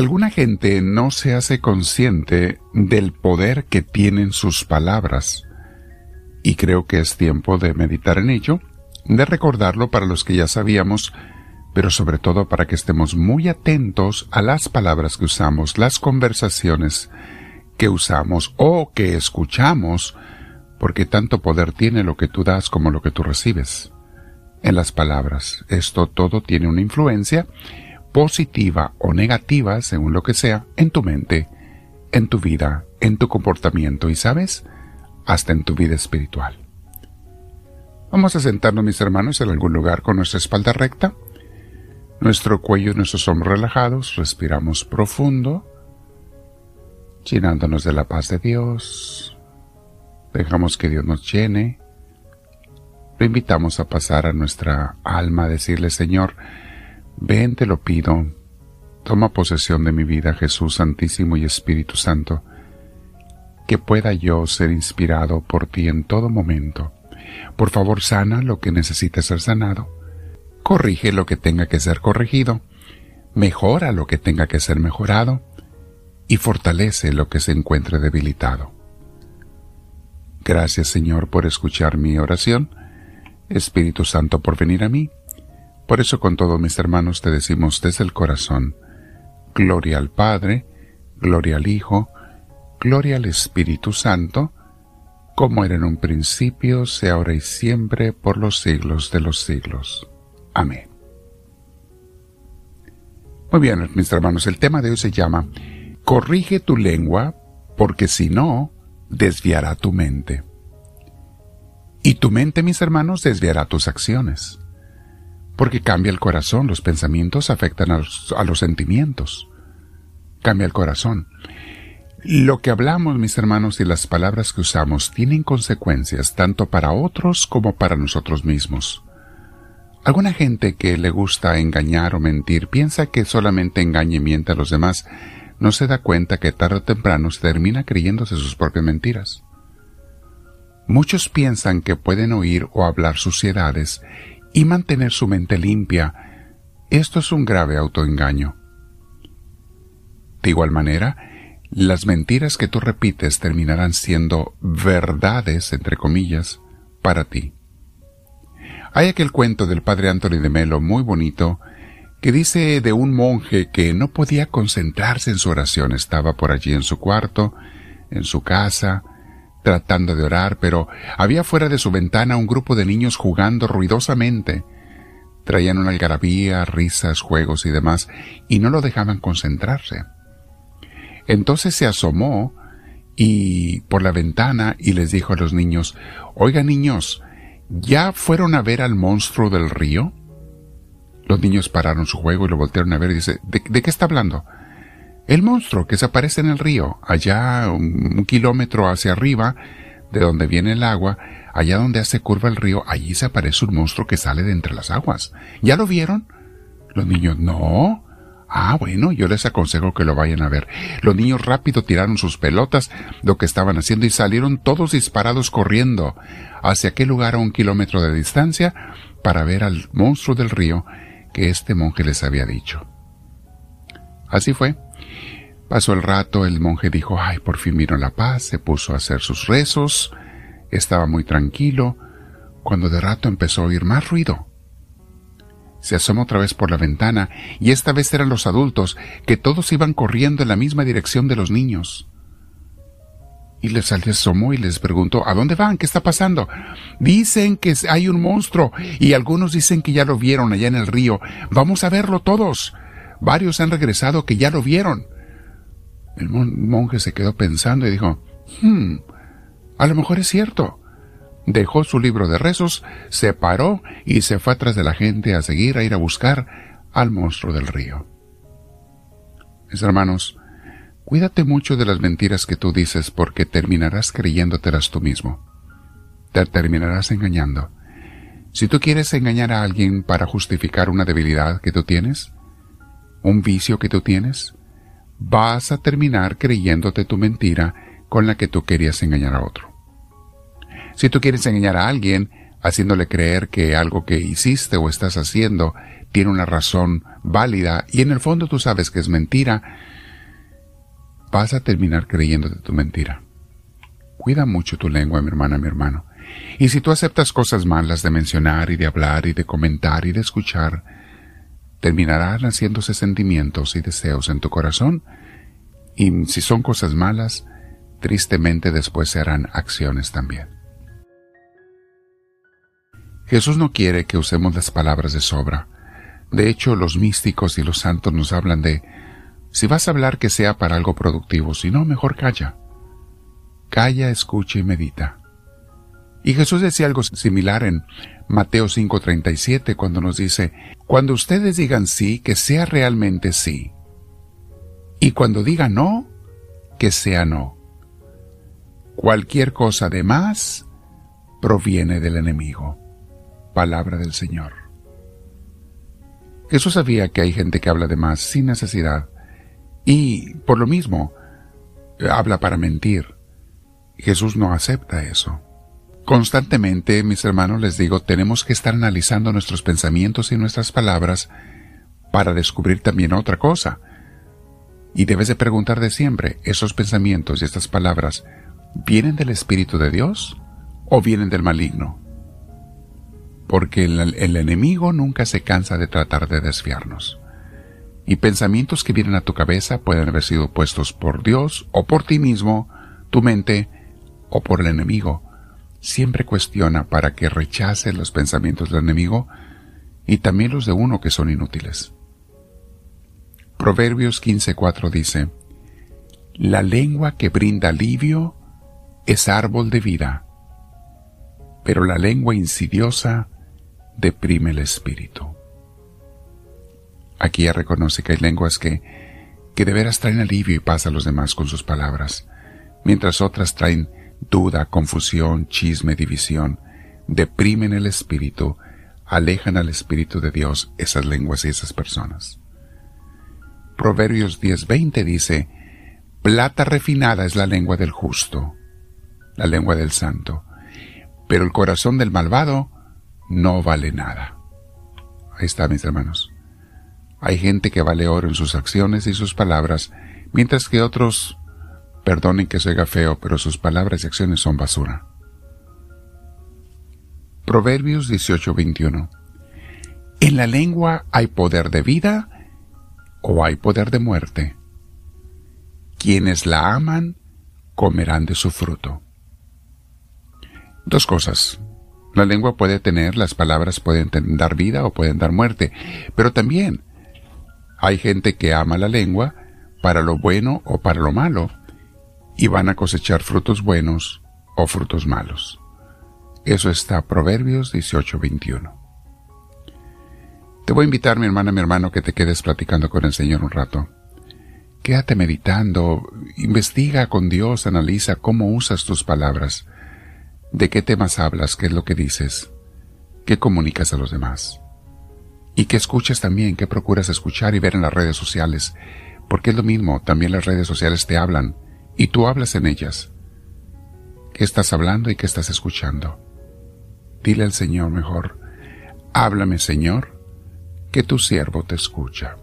Alguna gente no se hace consciente del poder que tienen sus palabras, y creo que es tiempo de meditar en ello, de recordarlo para los que ya sabíamos, pero sobre todo para que estemos muy atentos a las palabras que usamos, las conversaciones que usamos o que escuchamos, porque tanto poder tiene lo que tú das como lo que tú recibes. En las palabras, esto todo tiene una influencia positiva o negativa, según lo que sea, en tu mente, en tu vida, en tu comportamiento y, ¿sabes? Hasta en tu vida espiritual. Vamos a sentarnos, mis hermanos, en algún lugar con nuestra espalda recta, nuestro cuello y nuestros hombros relajados, respiramos profundo, llenándonos de la paz de Dios. Dejamos que Dios nos llene. Lo invitamos a pasar a nuestra alma, a decirle, Señor, ven, te lo pido, toma posesión de mi vida, Jesús Santísimo y Espíritu Santo, que pueda yo ser inspirado por ti en todo momento por favor, sana lo que necesite ser sanado. Corrige lo que tenga que ser corregido. Mejora lo que tenga que ser mejorado. Y fortalece lo que se encuentre debilitado. Gracias Señor por escuchar mi oración. Espíritu Santo por venir a mí. Por eso con todos mis hermanos te decimos desde el corazón, Gloria al Padre, Gloria al Hijo, Gloria al Espíritu Santo, como era en un principio, sea ahora y siempre, por los siglos de los siglos. Amén. Muy bien, mis hermanos, el tema de hoy se llama Corrige tu lengua, porque si no, desviará tu mente. Y tu mente, mis hermanos, desviará tus acciones. Porque cambia el corazón, los pensamientos afectan a los, sentimientos. Cambia el corazón. Lo que hablamos, mis hermanos, y las palabras que usamos tienen consecuencias tanto para otros como para nosotros mismos. Alguna gente que le gusta engañar o mentir piensa que solamente engaña y miente a los demás, no se da cuenta que tarde o temprano se termina creyéndose sus propias mentiras. Muchos piensan que pueden oír o hablar suciedades y mantener su mente limpia. Esto es un grave autoengaño. De igual manera, las mentiras que tú repites terminarán siendo verdades, entre comillas, para ti. Hay aquel cuento del padre Anthony de Melo muy bonito que dice de un monje que no podía concentrarse en su oración. Estaba por allí en su cuarto, en su casa, tratando de orar, pero había fuera de su ventana un grupo de niños jugando ruidosamente. Traían una algarabía, risas, juegos y demás, y no lo dejaban concentrarse. Entonces se asomó y por la ventana y les dijo a los niños, Oiga niños, ¿ya fueron a ver al monstruo del río? Los niños pararon su juego y lo voltearon a ver y dice, ¿de, qué está hablando? El monstruo que se aparece en el río, allá un, kilómetro hacia arriba, de donde viene el agua, allá donde hace curva el río, allí se aparece un monstruo que sale de entre las aguas. ¿Ya lo vieron? Los niños, no. Ah, bueno, yo les aconsejo que lo vayan a ver. Los niños rápido tiraron sus pelotas, lo que estaban haciendo, y salieron todos disparados corriendo hacia aquel lugar a un kilómetro de distancia para ver al monstruo del río que este monje les había dicho. Así fue. Pasó el rato, el monje dijo, ay, por fin vino la paz, se puso a hacer sus rezos, estaba muy tranquilo, cuando de rato empezó a oír más ruido se asomó otra vez por la ventana, y esta vez eran los adultos, que todos iban corriendo en la misma dirección de los niños. Y les asomó y les preguntó, ¿a dónde van? ¿Qué está pasando? Dicen que hay un monstruo, y algunos dicen que ya lo vieron allá en el río. Vamos a verlo todos. Varios han regresado que ya lo vieron. El monje se quedó pensando y dijo, hmm, a lo mejor es cierto dejó su libro de rezos, se paró y se fue atrás de la gente a seguir a ir a buscar al monstruo del río. Mis hermanos, cuídate mucho de las mentiras que tú dices porque terminarás creyéndotelas tú mismo. Te terminarás engañando. Si tú quieres engañar a alguien para justificar una debilidad que tú tienes, un vicio que tú tienes, vas a terminar creyéndote tu mentira con la que tú querías engañar a otro. Si tú quieres engañar a alguien, haciéndole creer que algo que hiciste o estás haciendo tiene una razón válida y en el fondo tú sabes que es mentira, vas a terminar creyéndote tu mentira. Cuida mucho tu lengua, mi hermana, mi hermano. Y si tú aceptas cosas malas de mencionar y de hablar y de comentar y de escuchar, terminarán haciéndose sentimientos y deseos en tu corazón y si son cosas malas, tristemente después se harán acciones también. Jesús no quiere que usemos las palabras de sobra. De hecho, los místicos y los santos nos hablan de, si vas a hablar que sea para algo productivo, si no, mejor calla. Calla, escucha y medita. Y Jesús decía algo similar en Mateo 5:37 cuando nos dice, cuando ustedes digan sí, que sea realmente sí. Y cuando digan no, que sea no. Cualquier cosa de más proviene del enemigo. Palabra del Señor. Jesús sabía que hay gente que habla de más sin necesidad y, por lo mismo, habla para mentir. Jesús no acepta eso. Constantemente, mis hermanos, les digo, tenemos que estar analizando nuestros pensamientos y nuestras palabras para descubrir también otra cosa. Y debes de preguntar de siempre, ¿esos pensamientos y estas palabras vienen del Espíritu de Dios o vienen del maligno? Porque el, enemigo nunca se cansa de tratar de desviarnos. Y pensamientos que vienen a tu cabeza pueden haber sido puestos por Dios o por ti mismo, tu mente o por el enemigo siempre cuestiona para que rechace los pensamientos del enemigo y también los de uno que son inútiles. Proverbios 15:4 dice, La lengua que brinda alivio es árbol de vida, pero la lengua insidiosa deprime el espíritu. Aquí ya reconoce que hay lenguas que, que de veras traen alivio y paz a los demás con sus palabras, mientras otras traen duda, confusión, chisme, división, deprimen el espíritu, alejan al espíritu de Dios esas lenguas y esas personas. Proverbios 10:20 dice, Plata refinada es la lengua del justo, la lengua del santo, pero el corazón del malvado no vale nada. Ahí está, mis hermanos. Hay gente que vale oro en sus acciones y sus palabras, mientras que otros Perdonen que se oiga feo, pero sus palabras y acciones son basura. Proverbios 18:21 En la lengua hay poder de vida o hay poder de muerte. Quienes la aman comerán de su fruto. Dos cosas. La lengua puede tener, las palabras pueden dar vida o pueden dar muerte, pero también hay gente que ama la lengua para lo bueno o para lo malo, y van a cosechar frutos buenos o frutos malos. Eso está Proverbios 18:21. Te voy a invitar, mi hermana, mi hermano, que te quedes platicando con el Señor un rato. Quédate meditando, investiga con Dios, analiza cómo usas tus palabras, de qué temas hablas, qué es lo que dices, qué comunicas a los demás. Y que escuches también, qué procuras escuchar y ver en las redes sociales, porque es lo mismo, también las redes sociales te hablan y tú hablas en ellas. ¿Qué estás hablando y qué estás escuchando? Dile al Señor mejor, háblame Señor, que tu siervo te escucha.